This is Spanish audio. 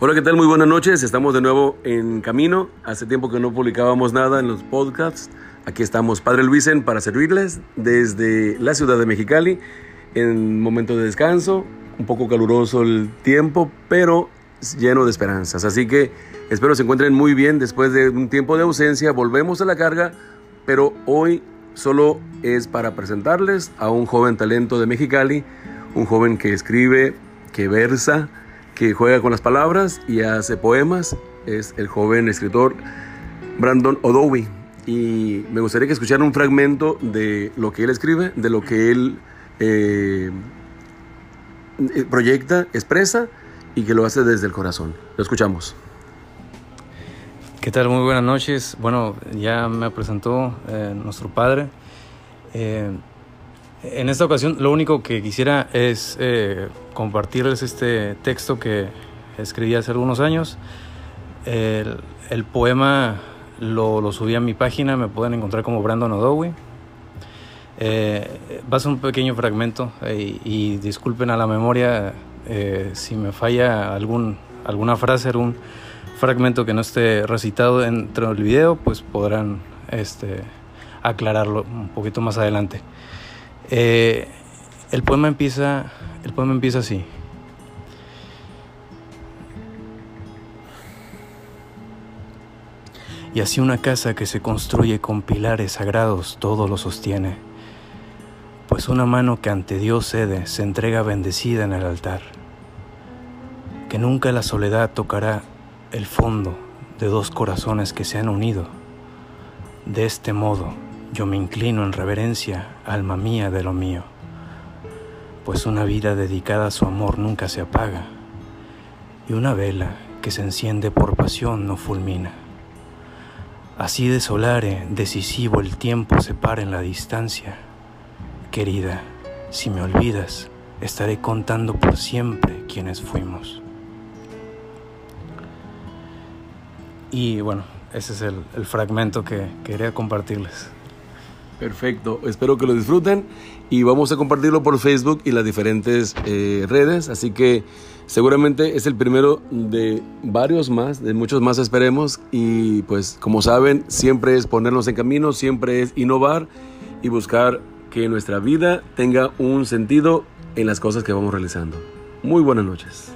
Hola, ¿qué tal? Muy buenas noches. Estamos de nuevo en camino. Hace tiempo que no publicábamos nada en los podcasts. Aquí estamos, Padre Luisen, para servirles desde la ciudad de Mexicali en momento de descanso. Un poco caluroso el tiempo, pero lleno de esperanzas. Así que espero se encuentren muy bien después de un tiempo de ausencia. Volvemos a la carga, pero hoy solo es para presentarles a un joven talento de Mexicali, un joven que escribe, que versa, que juega con las palabras y hace poemas. Es el joven escritor Brandon Odowi. Y me gustaría que escucharan un fragmento de lo que él escribe, de lo que él eh, proyecta, expresa y que lo hace desde el corazón. Lo escuchamos. ¿Qué tal? Muy buenas noches. Bueno, ya me presentó eh, nuestro padre. Eh, en esta ocasión lo único que quisiera es eh, compartirles este texto que escribí hace algunos años. El, poema lo, subí a mi página, me pueden encontrar como Brandon Odowi. va a ser un pequeño fragmento y disculpen a la memoria si me falla algún, alguna frase, algún fragmento que no esté recitado dentro del video, pues podrán este, aclararlo un poquito más adelante. Eh, el poema empieza, el poema empieza así. Y así una casa que se construye con pilares sagrados todo lo sostiene, pues una mano que ante Dios cede se entrega bendecida en el altar, que nunca la soledad tocará el fondo de dos corazones que se han unido. De este modo yo me inclino en reverencia, alma mía de lo mío, pues una vida dedicada a su amor nunca se apaga, y una vela que se enciende por pasión no fulmina. Así de solare, decisivo el tiempo se para en la distancia. Querida, si me olvidas, estaré contando por siempre quienes fuimos. Y bueno, ese es el, fragmento que quería compartirles. Perfecto, espero que lo disfruten y vamos a compartirlo por Facebook y las diferentes eh, redes, así que seguramente es el primero de varios más, de muchos más esperemos y pues como saben siempre es ponernos en camino, siempre es innovar y buscar que nuestra vida tenga un sentido en las cosas que vamos realizando. Muy buenas noches.